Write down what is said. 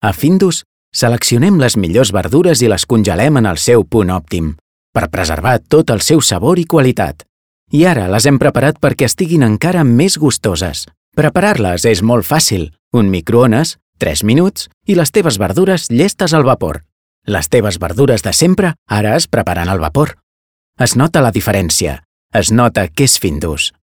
A Findus, seleccionem les millors verdures i les congelem en el seu punt òptim, per preservar tot el seu sabor i qualitat. I ara les hem preparat perquè estiguin encara més gustoses. Preparar-les és molt fàcil. Un microones, 3 minuts i les teves verdures llestes al vapor. Les teves verdures de sempre ara es preparen al vapor. Es nota la diferència. Es nota que és Findus.